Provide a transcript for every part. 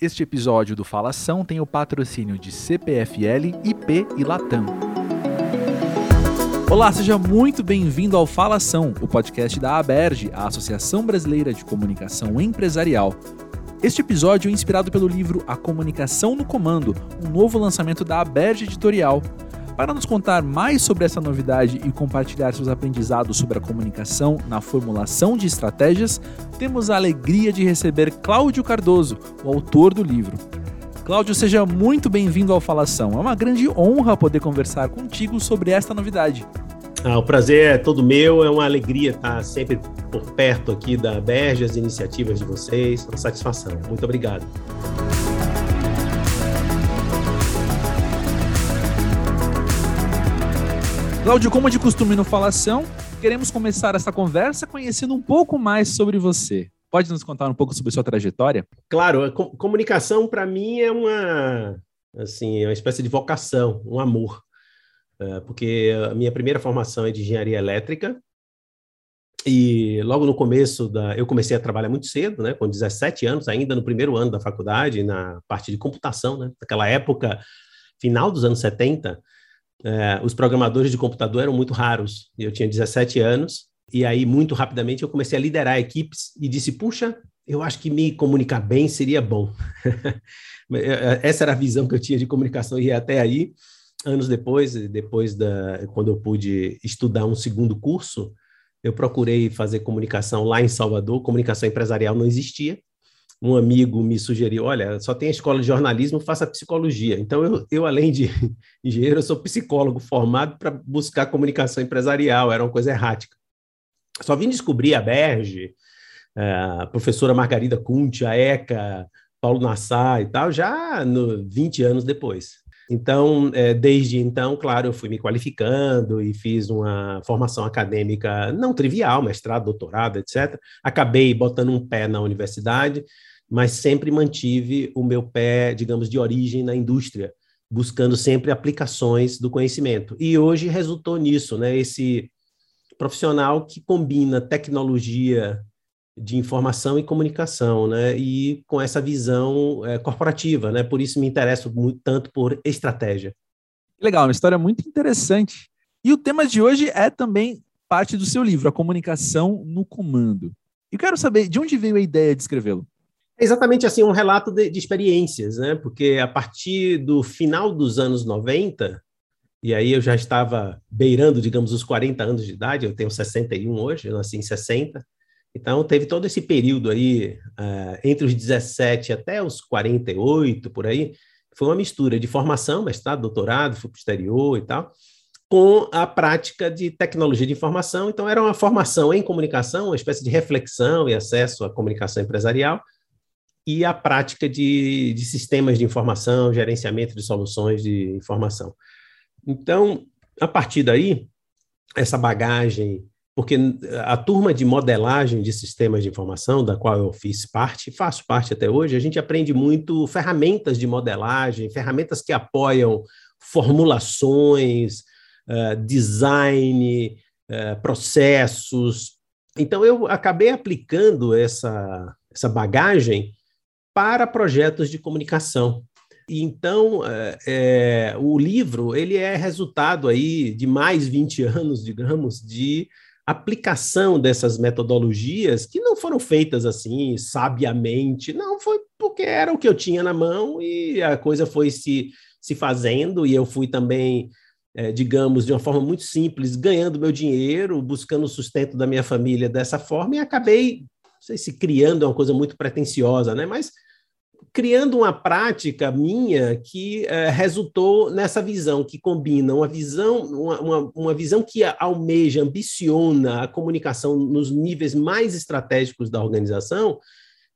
Este episódio do Falação tem o patrocínio de CPFL, IP e Latam. Olá, seja muito bem-vindo ao Falação, o podcast da ABERJ, a Associação Brasileira de Comunicação Empresarial. Este episódio é inspirado pelo livro A Comunicação no Comando, um novo lançamento da ABERJ Editorial. Para nos contar mais sobre essa novidade e compartilhar seus aprendizados sobre a comunicação na formulação de estratégias, temos a alegria de receber Cláudio Cardoso, o autor do livro. Cláudio, seja muito bem-vindo ao Falação. É uma grande honra poder conversar contigo sobre esta novidade. Ah, o prazer é todo meu, é uma alegria estar sempre por perto aqui da Berge, as iniciativas de vocês, uma satisfação. Muito obrigado. Cláudio, como de costume no Falação, queremos começar essa conversa conhecendo um pouco mais sobre você. Pode nos contar um pouco sobre sua trajetória? Claro, comunicação para mim é uma assim, é uma espécie de vocação, um amor. É, porque a minha primeira formação é de engenharia elétrica, e logo no começo da. Eu comecei a trabalhar muito cedo, né, com 17 anos, ainda no primeiro ano da faculdade, na parte de computação, né? Naquela época, final dos anos 70, é, os programadores de computador eram muito raros. Eu tinha 17 anos, e aí, muito rapidamente, eu comecei a liderar equipes e disse: puxa, eu acho que me comunicar bem seria bom. Essa era a visão que eu tinha de comunicação, e até aí, anos depois, depois da, quando eu pude estudar um segundo curso, eu procurei fazer comunicação lá em Salvador, comunicação empresarial não existia, um amigo me sugeriu, olha, só tem a escola de jornalismo, faça psicologia. Então, eu, eu além de engenheiro, eu sou psicólogo formado para buscar comunicação empresarial, era uma coisa errática. Só vim descobrir a Berge, é, a professora Margarida Kunti, a ECA, Paulo Nassar e tal, já no, 20 anos depois. Então, é, desde então, claro, eu fui me qualificando e fiz uma formação acadêmica não trivial, mestrado, doutorado, etc. Acabei botando um pé na universidade, mas sempre mantive o meu pé, digamos, de origem na indústria, buscando sempre aplicações do conhecimento. E hoje resultou nisso, né? Esse profissional que combina tecnologia de informação e comunicação, né? E com essa visão é, corporativa, né? Por isso me interesso muito, tanto por estratégia. Legal, uma história muito interessante. E o tema de hoje é também parte do seu livro, A Comunicação no Comando. E quero saber de onde veio a ideia de escrevê-lo. É exatamente assim, um relato de, de, experiências, né? Porque a partir do final dos anos 90, e aí eu já estava beirando, digamos, os 40 anos de idade, eu tenho 61 hoje, eu nasci em 60, então teve todo esse período aí, uh, entre os 17 até os 48, por aí, foi uma mistura de formação, mestrado, doutorado, fui para exterior e tal, com a prática de tecnologia de informação. Então, era uma formação em comunicação, uma espécie de reflexão e acesso à comunicação empresarial, e a prática de, de sistemas de informação, gerenciamento de soluções de informação. Então, a partir daí, essa bagagem, porque a turma de modelagem de sistemas de informação, da qual eu fiz parte, faço parte até hoje, a gente aprende muito ferramentas de modelagem, ferramentas que apoiam formulações, uh, design, uh, processos. Então, eu acabei aplicando essa, essa bagagem para projetos de comunicação. Então, é, é, o livro ele é resultado aí de mais 20 anos, digamos, de aplicação dessas metodologias que não foram feitas assim sabiamente, não foi porque era o que eu tinha na mão e a coisa foi se, se fazendo e eu fui também, é, digamos, de uma forma muito simples, ganhando meu dinheiro, buscando o sustento da minha família dessa forma e acabei, não sei se criando é uma coisa muito pretensiosa, né? Mas criando uma prática minha que é, resultou nessa visão que combina uma visão uma, uma, uma, visão que almeja ambiciona a comunicação nos níveis mais estratégicos da organização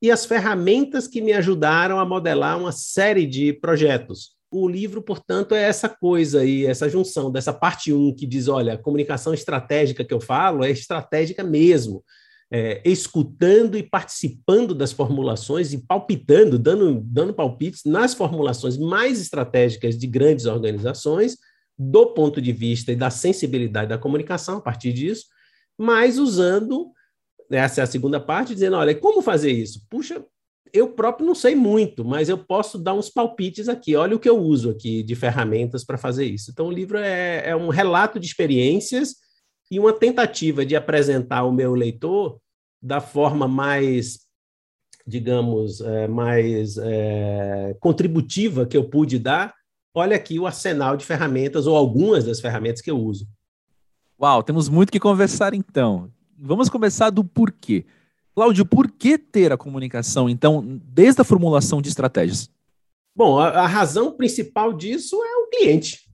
e as ferramentas que me ajudaram a modelar uma série de projetos. O livro, portanto, é essa coisa aí, essa junção dessa parte 1 um que diz, olha, a comunicação estratégica que eu falo é estratégica mesmo é, escutando e participando das formulações e palpitando, dando, dando palpites nas formulações mais estratégicas de grandes organizações, do ponto de vista e da sensibilidade da comunicação, a partir disso, mas usando, essa é a segunda parte, dizendo, olha, como fazer isso? Puxa, eu próprio não sei muito, mas eu posso dar uns palpites aqui. Olha o que eu uso aqui de ferramentas para fazer isso. Então, o livro é, é, um relato de experiências e uma tentativa de apresentar ao meu leitor da forma mais, digamos, é, mais é, contributiva que eu pude dar. Olha aqui o arsenal de ferramentas, ou algumas das ferramentas que eu uso. Uau, temos muito que conversar então. Vamos começar do porquê. Cláudio, por que ter a comunicação, então, desde a formulação de estratégias? Bom, a, a razão principal disso é o cliente.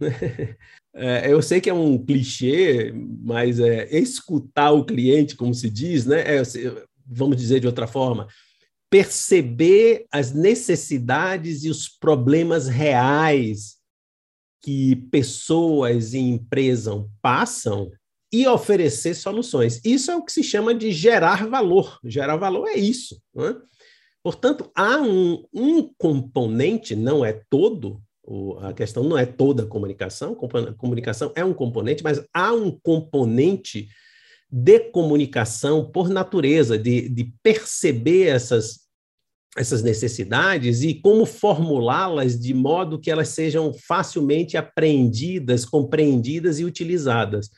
É, eu sei que é um clichê, mas é escutar o cliente, como se diz, né? É, vamos dizer de outra forma, perceber as necessidades e os problemas reais que pessoas e empresas passam e oferecer soluções. Isso é o que se chama de gerar valor. Gerar valor é isso. Né? Portanto, há um, um componente, não é todo, a questão não é toda a comunicação, comunicação é um componente, mas há um componente de comunicação por natureza, de, de perceber essas, essas necessidades e como formulá-las de modo que elas sejam facilmente apreendidas, compreendidas e utilizadas.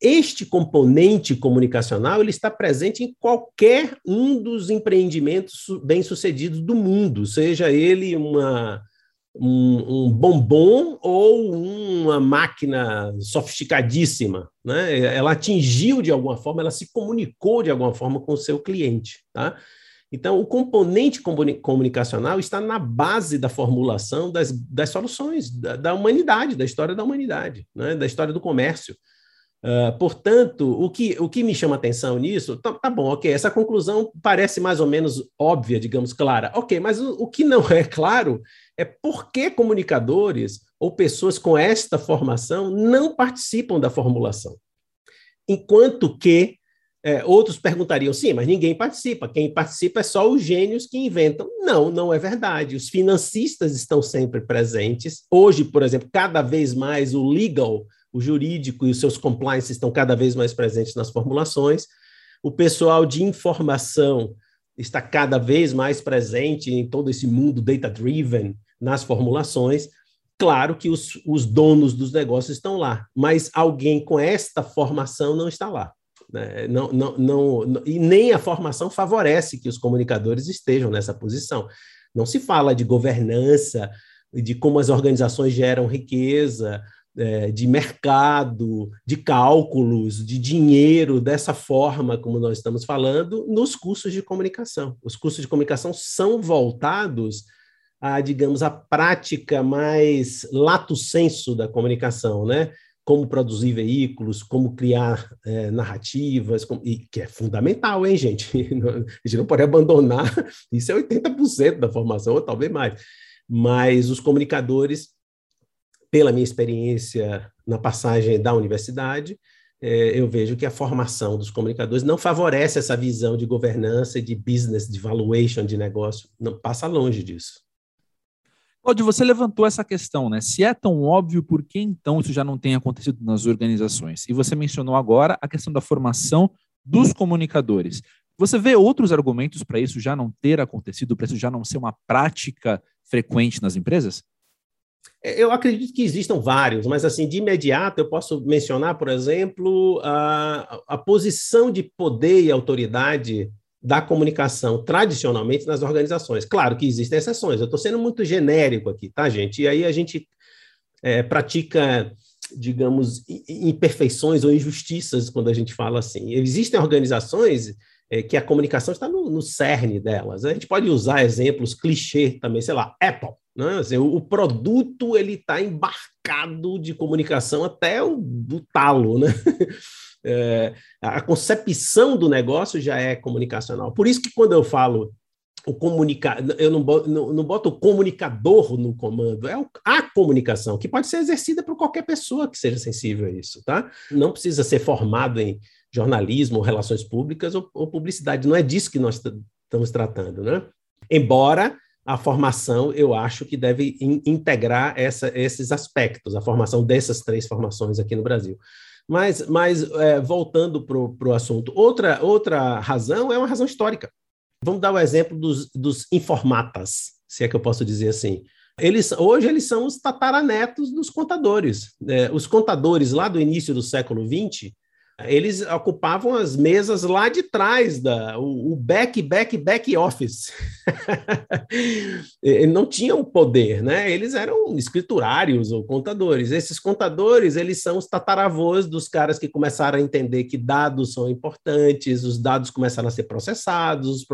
Este componente comunicacional ele está presente em qualquer um dos empreendimentos bem-sucedidos do mundo, seja ele uma, um, um, bombom ou uma máquina sofisticadíssima. Né? Ela atingiu de alguma forma, ela se comunicou de alguma forma com o seu cliente. Tá? Então, o componente comunicacional está na base da formulação das, das soluções da, da humanidade, da história da humanidade, né? da história do comércio. Uh, portanto, o que, o que me chama atenção nisso, tá, tá, bom, ok, essa conclusão parece mais ou menos óbvia, digamos, clara. Ok, mas o, o que não é claro é por que comunicadores ou pessoas com esta formação não participam da formulação. Enquanto que é, outros perguntariam, sim, mas ninguém participa. Quem participa é só os gênios que inventam. Não, não é verdade. Os financistas estão sempre presentes. Hoje, por exemplo, cada vez mais o legal o jurídico e os seus compliance estão cada vez mais presentes nas formulações, o pessoal de informação está cada vez mais presente em todo esse mundo data-driven nas formulações. Claro que os, os donos dos negócios estão lá, mas alguém com esta formação não está lá. Né? Não, não, não, e nem a formação favorece que os comunicadores estejam nessa posição. Não se fala de governança, de como as organizações geram riqueza, é, de mercado, de cálculos, de dinheiro, dessa forma como nós estamos falando, nos cursos de comunicação. Os cursos de comunicação são voltados a, digamos, a prática mais lato senso da comunicação, né? Como produzir veículos, como criar é, narrativas, como, e, que é fundamental, hein, gente? A gente não pode abandonar, isso é 80% da formação, ou talvez mais. Mas os comunicadores pela minha experiência na passagem da universidade, é, eu vejo que a formação dos comunicadores não favorece essa visão de governança, de business, de valuation de negócio, não passa longe disso. Claudio, você levantou essa questão, né? Se é tão óbvio, por que então isso já não tem acontecido nas organizações? E você mencionou agora a questão da formação dos comunicadores. Você vê outros argumentos para isso já não ter acontecido, para isso já não ser uma prática frequente nas empresas? É, eu acredito que existam vários, mas assim, de imediato eu posso mencionar, por exemplo, a, a posição de poder e autoridade da comunicação tradicionalmente nas organizações. Claro que existem exceções, eu estou sendo muito genérico aqui, tá, gente? E aí a gente é, pratica, digamos, imperfeições ou injustiças quando a gente fala assim. Existem organizações é, que a comunicação está no, no cerne delas. A gente pode usar exemplos clichê também, sei lá, Apple. Né? Assim, o, o, produto ele está embarcado de comunicação até o, o talo, né? É, a concepção do negócio já é comunicacional. Por isso que quando eu falo o comunicar, eu não boto, não, não boto o comunicador no comando, é a comunicação, que pode ser exercida por qualquer pessoa que seja sensível a isso, tá? Não precisa ser formado em jornalismo, relações públicas ou, ou publicidade. Não é disso que nós estamos tratando, né? Embora a formação, eu acho que deve in, integrar essa, esses aspectos, a formação dessas três formações aqui no Brasil. Mas, mas é, voltando para o assunto, outra, outra razão é uma razão histórica. Vamos dar o exemplo dos, dos informatas, se é que eu posso dizer assim. Eles, hoje eles são os tataranetos dos contadores. É, os contadores lá do início do século XX, eles ocupavam as mesas lá de trás, da, o, back, back, back office. não tinham poder, né? Eles eram escriturários ou contadores. Esses contadores, eles são os tataravôs dos caras que começaram a entender que dados são importantes, os dados começaram a ser processados,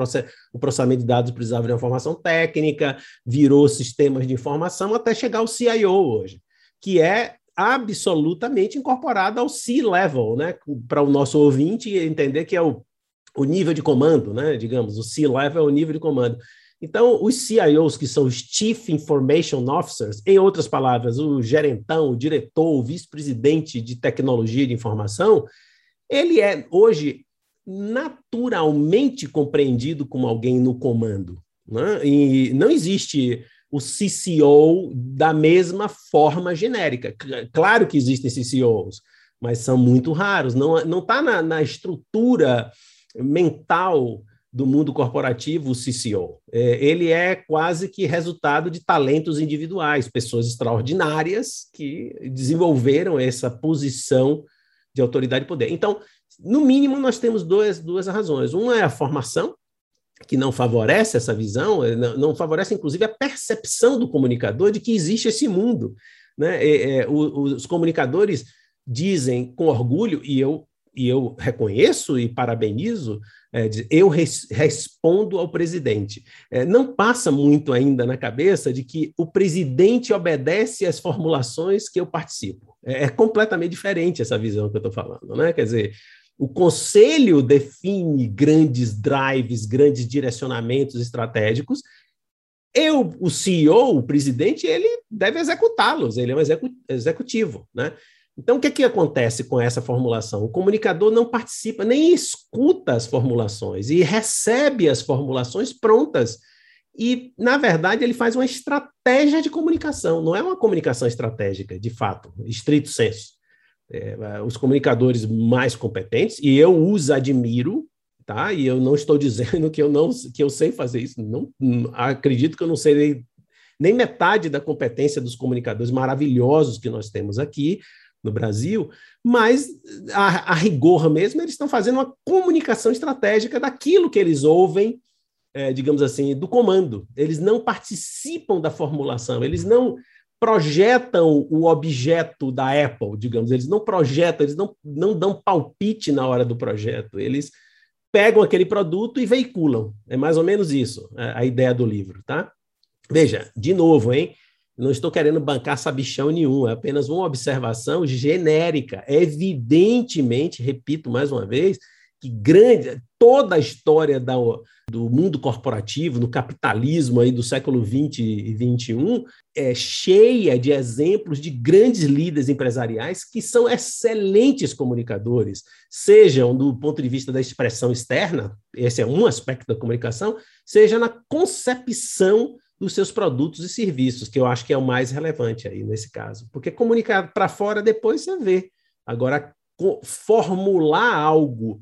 o processamento de dados precisava de informação técnica, virou sistemas de informação até chegar ao CIO hoje, que é absolutamente incorporada ao C-level, né? Para o nosso ouvinte entender que é o, o nível de comando, né? Digamos, o C-level é o nível de comando. Então, os CIOs, que são os Chief Information Officers, em outras palavras, o gerentão, o diretor, o vice-presidente de tecnologia de informação, ele é hoje naturalmente compreendido como alguém no comando. Né? E não existe o CCO da mesma forma genérica. Claro que existem CCOs, mas são muito raros. Não está na, na estrutura mental do mundo corporativo o CCO. É, ele é quase que resultado de talentos individuais, pessoas extraordinárias que desenvolveram essa posição de autoridade e poder. Então, no mínimo, nós temos duas, duas razões. Uma é a formação, que não favorece essa visão, eh, não, favorece, inclusive, a percepção do comunicador de que existe esse mundo. Né? É, os comunicadores dizem com orgulho, e eu, e eu reconheço e parabenizo, é, eu res, respondo ao presidente. Não passa muito ainda na cabeça de que o presidente obedece às formulações que eu participo. É, é completamente diferente essa visão que eu estou falando. Né? Quer dizer, o conselho define grandes drives, grandes direcionamentos estratégicos. Eu, o CEO, o presidente, ele deve executá-los, ele é um executivo, né? Então, o que, é que acontece com essa formulação? O comunicador não participa, nem escuta as formulações e recebe as formulações prontas. E, na verdade, ele faz uma estratégia de comunicação, não é uma comunicação estratégica, de fato, estrito senso é, os comunicadores mais competentes, e eu os admiro, tá? E eu não estou dizendo que eu não que eu sei fazer isso, não, acredito que eu não sei nem, nem metade da competência dos comunicadores maravilhosos que nós temos aqui no Brasil, mas a, a rigor mesmo eles estão fazendo uma comunicação estratégica daquilo que eles ouvem, é, digamos assim, do comando. Eles não participam da formulação, eles não projetam o objeto da Apple, digamos, eles não projetam, eles não, não dão palpite na hora do projeto, eles pegam aquele produto e veiculam. É mais ou menos isso, é, a ideia do livro, tá? Veja, de novo, hein? Não estou querendo bancar sabichão nenhum, é apenas uma observação genérica. Evidentemente, repito mais uma vez, que grande, toda a história da, do mundo corporativo, no capitalismo aí do século 20 e 21, é cheia de exemplos de grandes líderes empresariais que são excelentes comunicadores, sejam do ponto de vista da expressão externa, esse é um aspecto da comunicação, seja na concepção dos seus produtos e serviços, que eu acho que é o mais relevante aí nesse caso. Porque comunicar para fora depois você vê. Agora, formular algo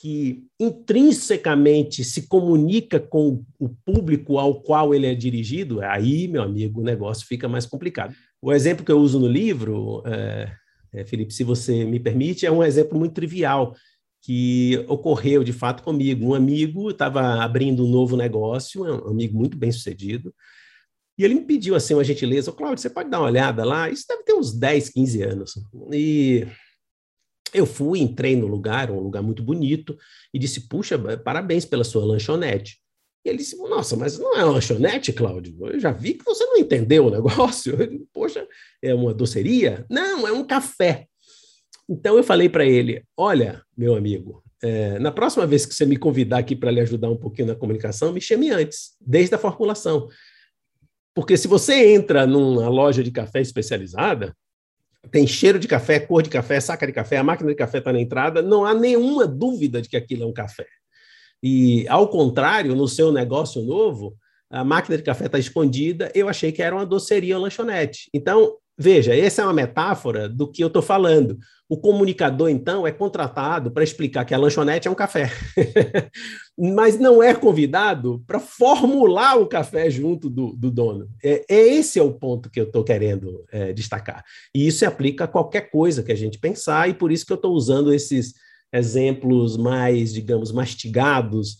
que intrinsecamente se comunica com o público ao qual ele é dirigido, aí, meu amigo, o negócio fica mais complicado. O exemplo que eu uso no livro, é, é, Felipe, se você me permite, é um exemplo muito trivial que ocorreu de fato comigo. Um amigo estava abrindo um novo negócio, um amigo muito bem sucedido, e ele me pediu assim uma gentileza, Cláudio, você pode dar uma olhada lá? Isso deve ter uns 10, 15 anos. E eu fui, entrei no lugar, um lugar muito bonito, e disse: Puxa, parabéns pela sua lanchonete. E ele disse: Nossa, mas não é uma lanchonete, Cláudio? Eu já vi que você não entendeu o negócio. Disse, Poxa, é uma doceria? Não, é um café. Então eu falei para ele: Olha, meu amigo, é, na próxima vez que você me convidar aqui para lhe ajudar um pouquinho na comunicação, me chame antes, desde a formulação. Porque se você entra numa loja de café especializada, tem cheiro de café, cor de café, saca de café, a máquina de café está na entrada, não há nenhuma dúvida de que aquilo é um café. E, ao contrário, no seu negócio novo, a máquina de café está escondida, eu achei que era uma doceria ou lanchonete. Então, Veja, essa é uma metáfora do que eu estou falando. O comunicador, então, é contratado para explicar que a lanchonete é um café, mas não é convidado para formular o café junto do, do dono. É, é, esse é o ponto que eu estou querendo é, destacar. E isso se aplica a qualquer coisa que a gente pensar, e por isso que eu estou usando esses exemplos mais, digamos, mastigados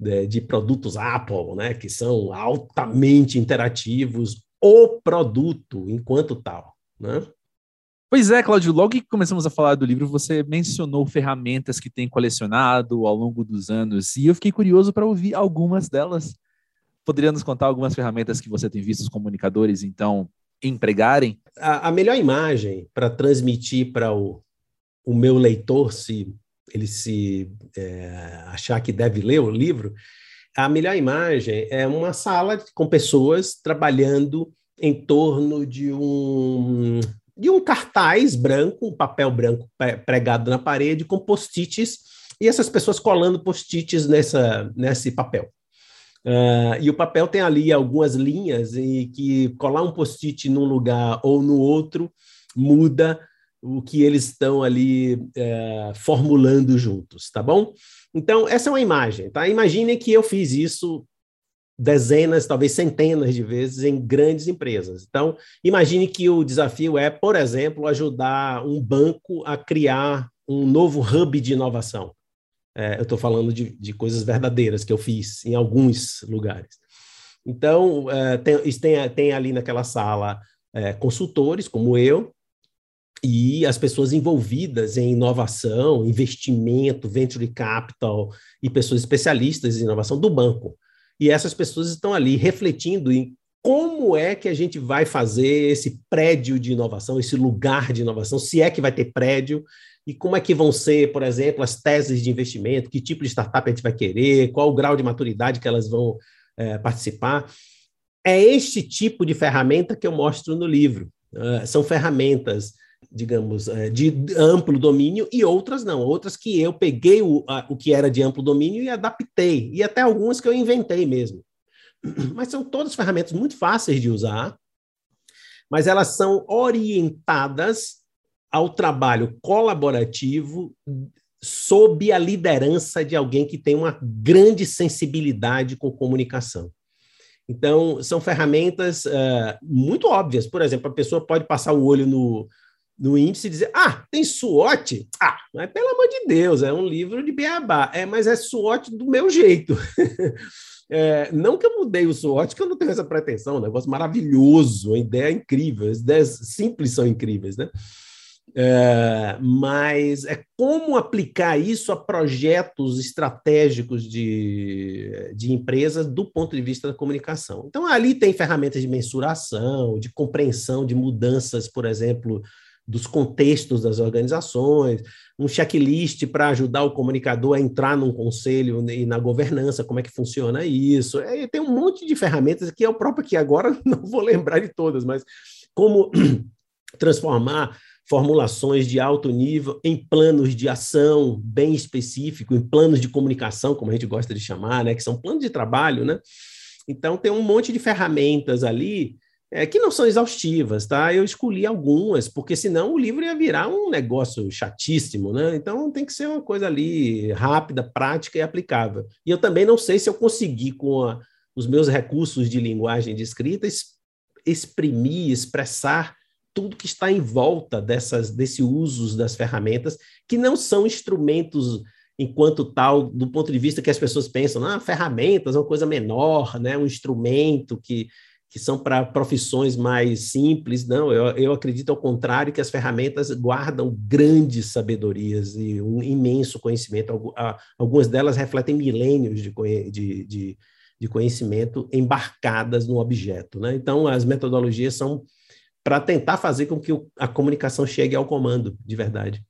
de, de produtos Apple, né, que são altamente interativos, o produto enquanto tal, né? Pois é, Cláudio, logo que começamos a falar do livro, você mencionou ferramentas que tem colecionado ao longo dos anos, e eu fiquei curioso para ouvir algumas delas. Poderia nos contar algumas ferramentas que você tem visto os comunicadores, então, empregarem? A, a melhor imagem para transmitir para o, o meu leitor, se ele se é, achar que deve ler o livro, a melhor imagem é uma sala com pessoas trabalhando em torno de um de um cartaz branco, um papel branco pregado na parede com post-its e essas pessoas colando post-its nessa nesse papel. Uh, e o papel tem ali algumas linhas e que colar um post-it num lugar ou no outro muda o que eles estão ali é, formulando juntos, tá bom? Então, essa é uma imagem, tá? Imagine que eu fiz isso dezenas, talvez centenas de vezes em grandes empresas. Então, imagine que o desafio é, por exemplo, ajudar um banco a criar um novo hub de inovação. É, eu estou falando de, de, coisas verdadeiras que eu fiz em alguns lugares. Então, é, tem, tem, tem, ali naquela sala é, consultores como eu, e as pessoas envolvidas em inovação, investimento, venture capital e pessoas especialistas em inovação do banco. E essas pessoas estão ali refletindo em como é que a gente vai fazer esse prédio de inovação, esse lugar de inovação, se é que vai ter prédio, e como é que vão ser, por exemplo, as teses de investimento, que tipo de startup a gente vai querer, qual o grau de maturidade que elas vão é, participar. É este tipo de ferramenta que eu mostro no livro. Uh, são ferramentas digamos, é, de amplo domínio e outras não, outras que eu peguei o, a, o que era de amplo domínio e adaptei, e até algumas que eu inventei mesmo. Mas são todas ferramentas muito fáceis de usar, mas elas são orientadas ao trabalho colaborativo sob a liderança de alguém que tem uma grande sensibilidade com comunicação. Então, são ferramentas uh, muito óbvias. Por exemplo, a pessoa pode passar o olho no, no índice dizer, ah, tem SWOT? Ah, mas pelo amor de Deus, é um livro de beabá. É, mas é SWOT do meu jeito. é, não que eu mudei o SWOT, que eu não tenho essa pretensão, um negócio maravilhoso, uma ideia incrível, as ideias simples são incríveis, né? É, mas é como aplicar isso a projetos estratégicos de, de empresas do ponto de vista da comunicação. Então, ali tem ferramentas de mensuração, de compreensão de mudanças, por exemplo, dos contextos das organizações, um checklist para ajudar o comunicador a entrar num conselho e na governança, como é que funciona isso. É, tem um monte de ferramentas que é o próprio que agora não vou lembrar de todas, mas como transformar formulações de alto nível em planos de ação bem específico, em planos de comunicação, como a gente gosta de chamar, né, que são planos de trabalho, né? Então tem um monte de ferramentas ali é, que não são exaustivas, tá? Eu escolhi algumas, porque senão o livro ia virar um negócio chatíssimo, né? Então tem que ser uma coisa ali rápida, prática e aplicável. E eu também não sei se eu consegui, com a, os meus recursos de linguagem de escrita, exprimir, expressar tudo que está em volta dessas, desse uso das ferramentas, que não são instrumentos enquanto tal, do ponto de vista que as pessoas pensam, ah, ferramentas é uma coisa menor, né? um instrumento que que são para profissões mais simples. Não, eu, eu acredito ao contrário que as ferramentas guardam grandes sabedorias e um imenso conhecimento. Algumas delas refletem milênios de, de, de, de conhecimento embarcadas no objeto. Né? Então, as metodologias são para tentar fazer com que a comunicação chegue ao comando, de verdade.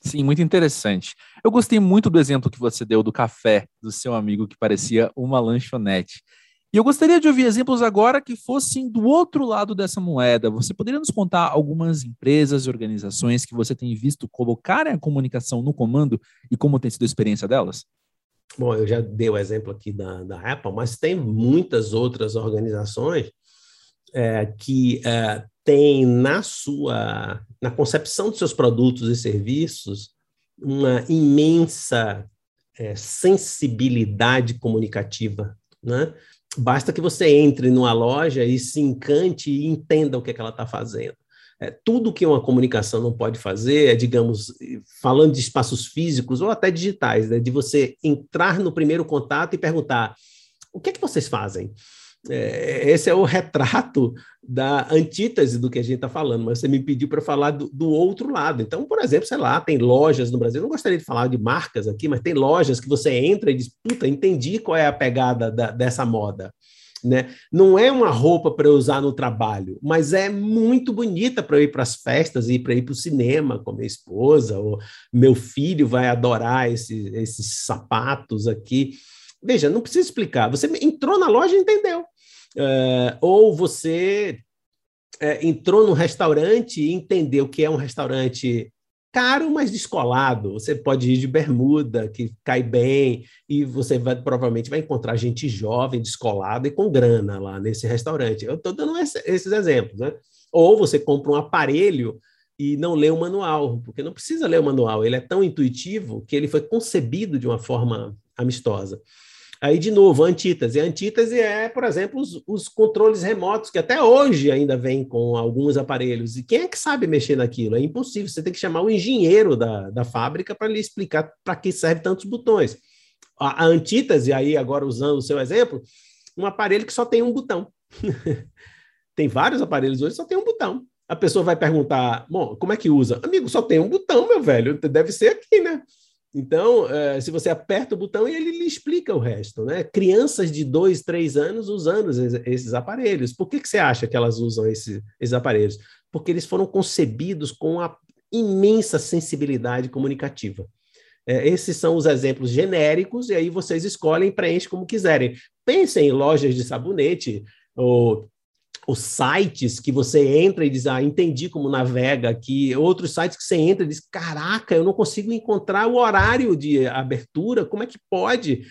Sim, muito interessante. Eu gostei muito do exemplo que você deu do café do seu amigo que parecia uma lanchonete. E eu gostaria de ouvir exemplos agora que fossem do outro lado dessa moeda. Você poderia nos contar algumas empresas e organizações que você tem visto colocarem a comunicação no comando e como tem sido a experiência delas? Bom, eu já dei o exemplo aqui da, da Apple, mas tem muitas outras organizações é, que é, tem na sua na concepção dos seus produtos e serviços uma imensa é, sensibilidade comunicativa, né? Basta que você entre numa loja e se encante e entenda o que, é que ela está fazendo. É, tudo que uma comunicação não pode fazer é, digamos, falando de espaços físicos ou até digitais, né, de você entrar no primeiro contato e perguntar: o que é que vocês fazem? É, esse é o retrato da antítese do que a gente está falando, mas você me pediu para falar do, do, outro lado. Então, por exemplo, sei lá, tem lojas no Brasil, não gostaria de falar de marcas aqui, mas tem lojas que você entra e diz: puta, entendi qual é a pegada da, dessa moda. Né? Não é uma roupa para usar no trabalho, mas é muito bonita para ir para as festas e para ir para o cinema com minha esposa, ou meu filho vai adorar esse, esses sapatos aqui. Veja, não precisa explicar. Você entrou na loja e entendeu. Uh, ou você é, entrou num restaurante e entendeu que é um restaurante caro, mas descolado. Você pode ir de bermuda, que cai bem, e você vai, provavelmente vai encontrar gente jovem, descolada e com grana lá nesse restaurante. Eu estou dando esse, esses exemplos, né? Ou você compra um aparelho e não lê o manual, porque não precisa ler o manual, ele é tão intuitivo que ele foi concebido de uma forma amistosa. Aí, de novo, a antítese. A antítese é, por exemplo, os, os, controles remotos, que até hoje ainda vem com alguns aparelhos. E quem é que sabe mexer naquilo? É impossível. Você tem que chamar o engenheiro da, da fábrica para lhe explicar para que serve tantos botões. A, a antítese, aí, agora usando o seu exemplo, um aparelho que só tem um botão. tem vários aparelhos hoje, só tem um botão. A pessoa vai perguntar, bom, como é que usa? Amigo, só tem um botão, meu velho. Deve ser aqui, né? Então, é, se você aperta o botão, ele lhe explica o resto. Né? Crianças de dois, três anos usando esses aparelhos. Por que, que você acha que elas usam esse, esses aparelhos? Porque eles foram concebidos com a imensa sensibilidade comunicativa. É, esses são os exemplos genéricos, e aí vocês escolhem preenchem como quiserem. Pensem em lojas de sabonete, ou os sites que você entra e diz, ah, entendi como navega aqui, outros sites que você entra e diz, caraca, eu não consigo encontrar o horário de abertura, como é que pode?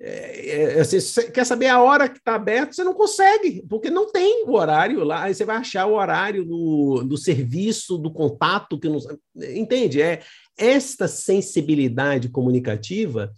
É, é, assim, você quer saber a hora que está aberto, você não consegue, porque não tem o horário lá, aí você vai achar o horário do, do serviço, do contato, que não entende? É esta sensibilidade comunicativa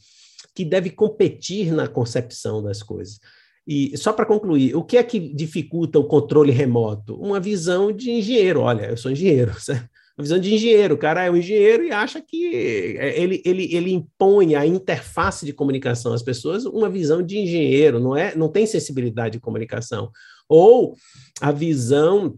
que deve competir na concepção das coisas. E só para concluir, o que é que dificulta o controle remoto? Uma visão de engenheiro. Olha, eu sou engenheiro, certo? Uma visão de engenheiro. O cara é um engenheiro e acha que é, ele, ele, ele impõe a interface de comunicação às pessoas uma visão de engenheiro, não é? Não tem sensibilidade de comunicação. Ou a visão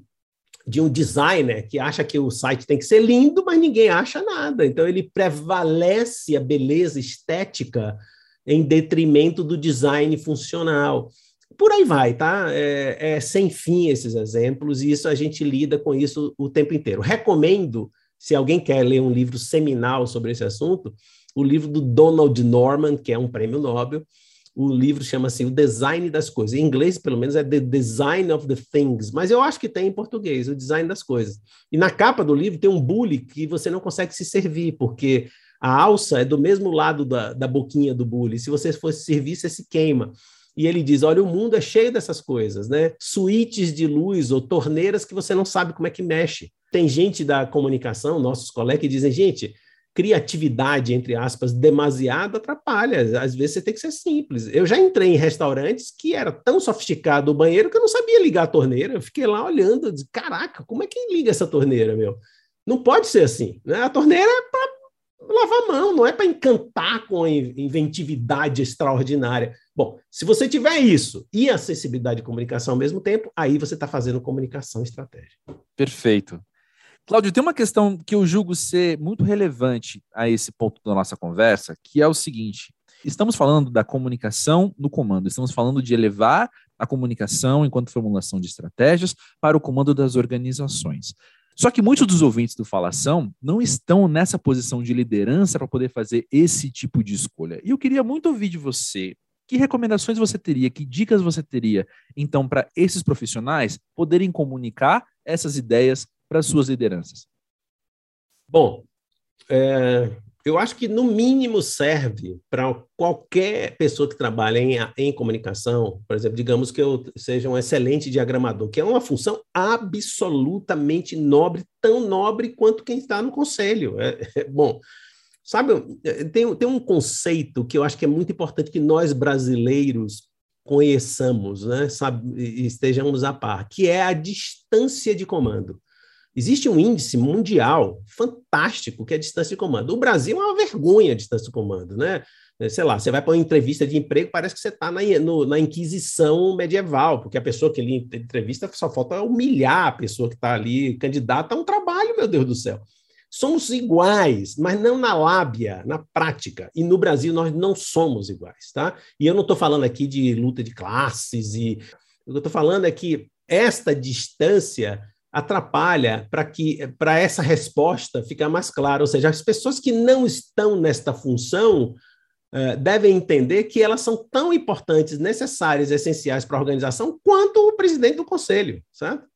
de um designer que acha que o site tem que ser lindo, mas ninguém acha nada. Então ele prevalece a beleza estética em detrimento do design funcional. Por aí vai, tá? É, é, sem fim esses exemplos, e isso a gente lida com isso o tempo inteiro. Recomendo, se alguém quer ler um livro seminal sobre esse assunto, o livro do Donald Norman, que é um prêmio Nobel. O livro chama-se O Design das Coisas. Em inglês, pelo menos, é The Design of the Things, mas eu acho que tem em português, O Design das Coisas. E na capa do livro tem um bule que você não consegue se servir, porque a alça é do mesmo lado da, da boquinha do bule. Se você fosse servir, você se queima. E ele diz: olha, o mundo é cheio dessas coisas, né? Suítes de luz ou torneiras que você não sabe como é que mexe. Tem gente da comunicação, nossos colegas, que dizem: gente, criatividade, entre aspas, demasiado atrapalha. Às vezes você tem que ser simples. Eu já entrei em restaurantes que era tão sofisticado o banheiro que eu não sabia ligar a torneira. Eu fiquei lá olhando, disse, caraca, como é que liga essa torneira, meu? Não pode ser assim. Né? A torneira lavar a mão, não é para encantar com inventividade extraordinária. Bom, se você tiver isso e acessibilidade de comunicação ao mesmo tempo, aí você está fazendo comunicação estratégica. Perfeito. Cláudio, tem uma questão que eu julgo ser muito relevante a esse ponto da nossa conversa, que é o seguinte: estamos falando da comunicação no comando, estamos falando de elevar a comunicação enquanto formulação de estratégias para o comando das organizações. Só que muitos dos ouvintes do Falação não estão nessa posição de liderança para poder fazer esse tipo de escolha. E eu queria muito ouvir de você. Que recomendações você teria, que dicas você teria, então, para esses profissionais poderem comunicar essas ideias para suas lideranças? Bom, é, eu acho que no mínimo serve para qualquer pessoa que trabalha em, em comunicação, por exemplo, digamos que eu seja um excelente diagramador, que é uma função absolutamente nobre, tão nobre quanto quem está no conselho. É, é, bom, sabe, tem, tem um conceito que eu acho que é muito importante que nós brasileiros conheçamos, né, sabe, estejamos a par, que é a distância de comando. Existe um índice mundial fantástico que é a distância de comando. O Brasil é uma vergonha a distância de comando, né? Sei lá, você vai para uma entrevista de emprego, parece que você está na, na Inquisição medieval, porque a pessoa que ele entrevista só falta humilhar a pessoa que está ali, candidata a um trabalho, meu Deus do céu. Somos iguais, mas não na lábia, na prática. E no Brasil nós não somos iguais, tá? E eu não estou falando aqui de luta de classes, e o que eu estou falando é que esta distância atrapalha para que para essa resposta ficar mais clara. Ou seja, as pessoas que não estão nesta função uh, devem entender que elas são tão importantes, necessárias, essenciais para a organização quanto o presidente do conselho, certo?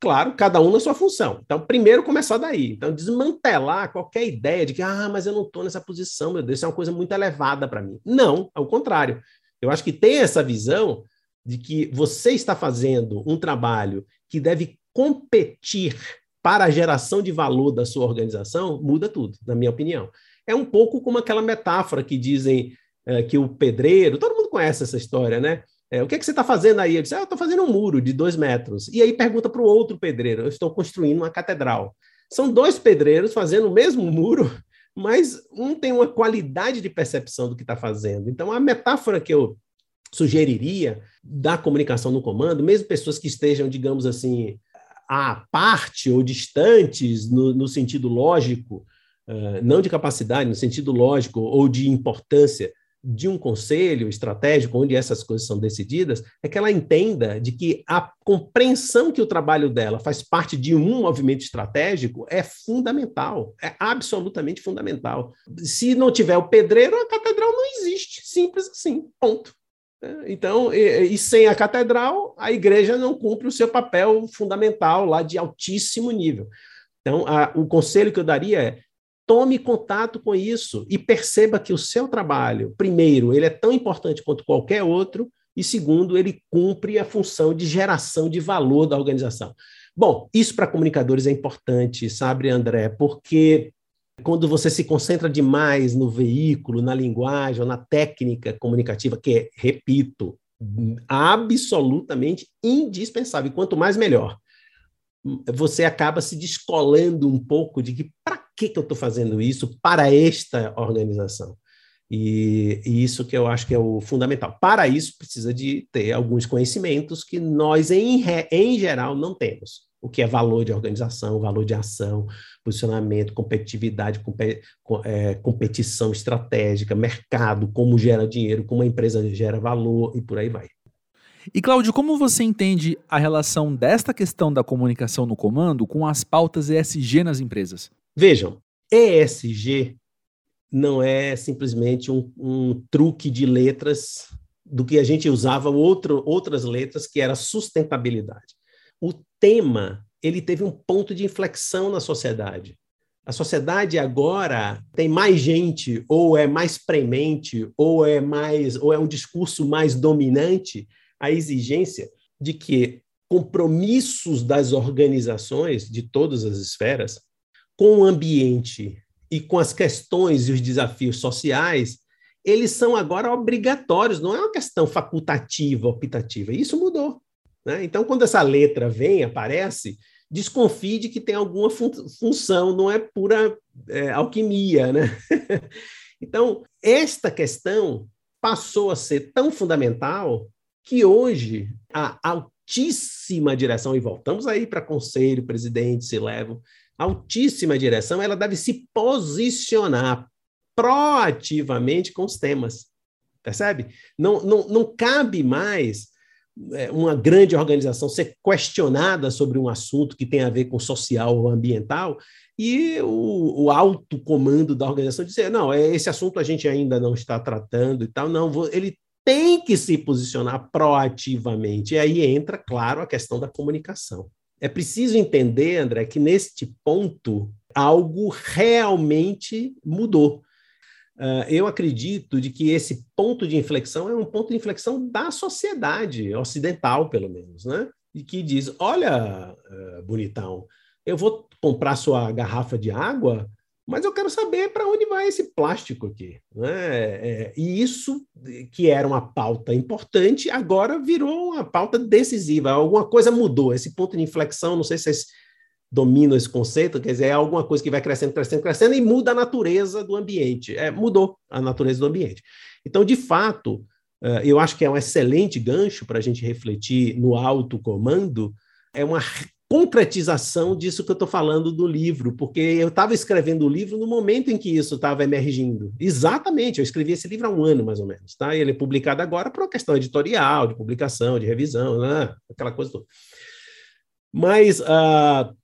Claro, cada um na sua função. Então, primeiro começar daí. Então, desmantelar qualquer ideia de que, ah, mas eu não estou nessa posição, meu Deus, isso é uma coisa muito elevada para mim. Não, ao contrário. Eu acho que tem essa visão de que você está fazendo um trabalho que deve competir para a geração de valor da sua organização, muda tudo, na minha opinião. É um pouco como aquela metáfora que dizem é, que o pedreiro, todo mundo conhece essa história, né? É, o que, é que você está fazendo aí? Ele diz, ah, eu estou fazendo um muro de dois metros. E aí pergunta para o outro pedreiro, eu estou construindo uma catedral. São dois pedreiros fazendo o mesmo muro, mas um tem uma qualidade de percepção do que está fazendo. Então, a metáfora que eu sugeriria da comunicação no comando, mesmo pessoas que estejam, digamos assim, à parte ou distantes no, no sentido lógico, uh, não de capacidade, no sentido lógico ou de importância de um conselho estratégico onde essas coisas são decididas, é que ela entenda de que a compreensão que o trabalho dela faz parte de um movimento estratégico é fundamental, é absolutamente fundamental. Se não tiver o pedreiro, a catedral não existe, simples assim, ponto. Então, e, e, sem a catedral, a igreja não cumpre o seu papel fundamental lá de altíssimo nível. Então, a, o conselho que eu daria é tome contato com isso e perceba que o seu trabalho, primeiro, ele é tão importante quanto qualquer outro, e segundo, ele cumpre a função de geração de valor da organização. Bom, isso para comunicadores é importante, sabe, André? Porque quando você se concentra demais no veículo, na linguagem ou na técnica comunicativa, que é, repito, absolutamente indispensável, quanto mais melhor, você acaba se descolando um pouco de que para que, que eu estou fazendo isso para esta organização. E, e, isso que eu acho que é o fundamental. Para isso, precisa de ter alguns conhecimentos que nós, em, em geral, não temos o que é valor de organização, valor de ação, posicionamento, competitividade, é, competição estratégica, mercado, como gera dinheiro, como a empresa gera valor e por aí vai. E Cláudio, como você entende a relação desta questão da comunicação no comando com as pautas ESG nas empresas? Vejam, ESG não é simplesmente um, um truque de letras do que a gente usava outro, outras letras, que era sustentabilidade o tema ele teve um ponto de inflexão na sociedade. A sociedade agora tem mais gente, ou é mais premente, ou é mais, ou é um discurso mais dominante a exigência de que compromissos das organizações de todas as esferas com o ambiente e com as questões e os desafios sociais, eles são agora obrigatórios, não é uma questão facultativa, optativa. Isso mudou. Né? Então, quando essa letra vem, aparece, desconfie de que tem alguma fun função, não é pura é, alquimia. Né? então, esta questão passou a ser tão fundamental que hoje a altíssima direção, e voltamos aí para conselho, presidente, se levam, altíssima direção, ela deve se posicionar proativamente com os temas. Percebe? Não, não, não cabe mais uma grande organização ser questionada sobre um assunto que tem a ver com social ou ambiental e o, o alto comando da organização dizer, não, é, esse assunto a gente ainda não está tratando e tal, não, ele tem que se posicionar proativamente. E aí entra, claro, a questão da comunicação. É preciso entender, André, que neste ponto algo realmente mudou. Uh, eu acredito de que esse ponto de inflexão é um ponto de inflexão da sociedade ocidental, pelo menos, né? E que diz: olha, uh, bonitão, eu vou comprar sua garrafa de água, mas eu quero saber para onde vai esse plástico aqui. Né? É, e isso, que era uma pauta importante, agora virou uma pauta decisiva. Alguma coisa mudou. Esse ponto de inflexão, não sei se vocês dominam esse conceito, quer dizer, é alguma coisa que vai crescendo, crescendo, crescendo e muda a natureza do ambiente. É, mudou a natureza do ambiente. Então, de fato, eh, eu acho que é um excelente gancho para a gente refletir no alto comando, é uma concretização disso que eu estou falando do livro, porque eu estava escrevendo o livro no momento em que isso estava emergindo. Exatamente, eu escrevi esse livro há um ano, mais ou menos. Tá? Ele é publicado agora por uma questão editorial, de publicação, de revisão, né? aquela coisa toda. Mas uh,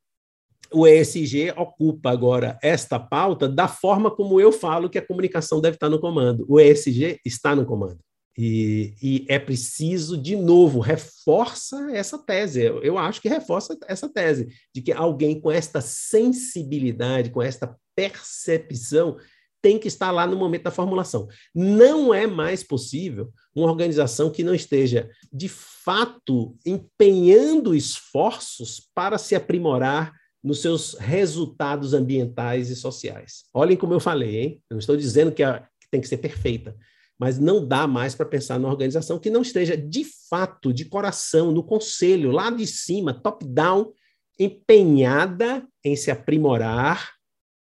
o ESG ocupa agora esta pauta da forma como eu falo que a comunicação deve estar no comando. O ESG está no comando. E, e, é preciso, de novo, reforça essa tese. Eu, eu, acho que reforça essa tese, de que alguém com esta sensibilidade, com esta percepção, tem que estar lá no momento da formulação. Não é mais possível uma organização que não esteja, de fato, empenhando esforços para se aprimorar nos seus resultados ambientais e sociais. Olhem como eu falei, hein? Eu não estou dizendo que, a, que tem que ser perfeita mas não dá mais para pensar numa organização que não esteja de fato, de coração, no conselho, lá de cima, top-down, empenhada em se aprimorar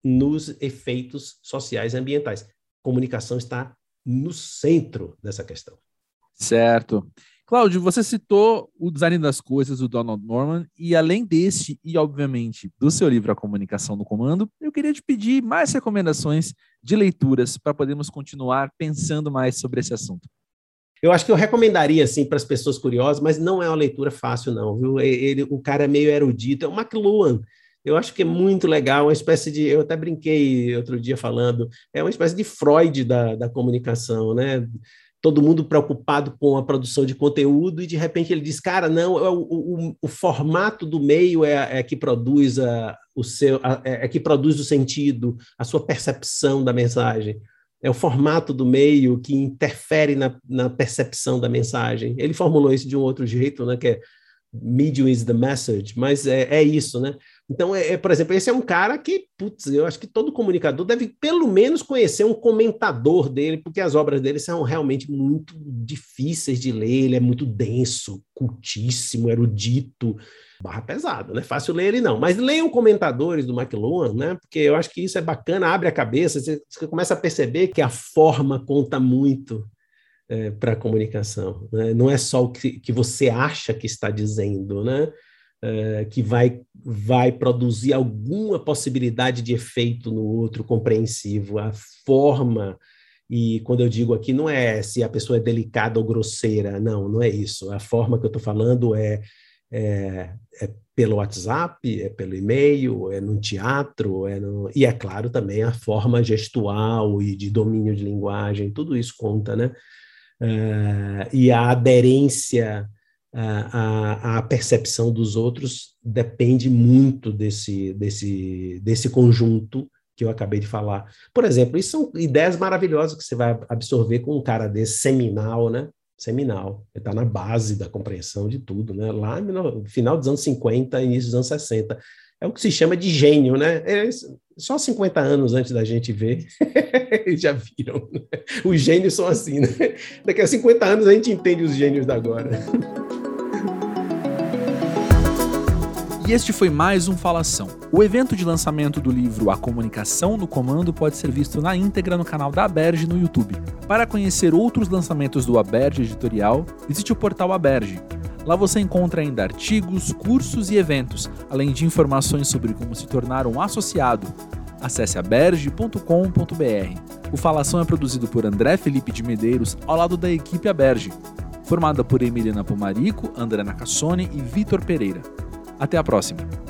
nos efeitos sociais e ambientais. Comunicação está no centro dessa questão. Certo. Cláudio, você citou o design das coisas do Donald Norman, e além desse, e obviamente do seu livro A Comunicação no Comando, eu queria te pedir mais recomendações de leituras para podermos continuar pensando mais sobre esse assunto. Eu acho que eu recomendaria, assim, para as pessoas curiosas, mas não é uma leitura fácil, não, viu? Ele, o cara é meio erudito, é o McLuhan. Eu acho que é muito legal, uma espécie de. Eu até brinquei outro dia falando, é uma espécie de Freud da, da comunicação, né? Todo mundo preocupado com a produção de conteúdo, e de repente ele diz, cara, não, é o, o, o formato do meio é, é que produz a, o seu, a, é, é que produz o sentido, a sua percepção da mensagem. É o formato do meio que interfere na, na percepção da mensagem. Ele formulou isso de um outro jeito, né, que é medium is the message, mas é, é isso, né? Então, é, é, por exemplo, esse é um cara que, putz, eu acho que todo comunicador deve pelo menos conhecer um comentador dele, porque as obras dele são realmente muito difíceis de ler, ele é muito denso, cultíssimo, erudito, barra pesada, não é fácil ler ele não. Mas leiam comentadores do McLuhan, né? Porque eu acho que isso é bacana, abre a cabeça, você, você começa a perceber que a forma conta muito é, para a comunicação. Né? Não é só o que, que você acha que está dizendo, né? É, que vai, vai produzir alguma possibilidade de efeito no outro compreensivo. A forma, e quando eu digo aqui, não é se a pessoa é delicada ou grosseira, não, não é isso. A forma que eu estou falando é, é, é, pelo WhatsApp, é pelo e-mail, é no teatro, é no... e é claro também a forma gestual e de domínio de linguagem, tudo isso conta, né? Uh, e a aderência à, à, percepção dos outros depende muito desse, desse, desse conjunto que eu acabei de falar. Por exemplo, isso são ideias maravilhosas que você vai absorver com um cara desse seminal, né? Seminal. Ele está na base da compreensão de tudo, né? Lá no final dos anos 50, início dos anos 60 é o que se chama de gênio, né? É só 50 anos antes da gente ver, já viram. Né? Os gênios são assim, né? Daqui a 50 anos a gente entende os gênios da agora. E este foi mais um Falação. O evento de lançamento do livro A Comunicação no Comando pode ser visto na íntegra no canal da Aberge no YouTube. Para conhecer outros lançamentos do Aberge Editorial, visite o portal Aberge Lá você encontra ainda artigos, cursos e eventos, além de informações sobre como se tornar um associado. Acesse aberge.com.br. O Falação é produzido por André Felipe de Medeiros, ao lado da equipe Aberge, formada por Emiliana Pomarico, André Nacassone e Vitor Pereira. Até a próxima!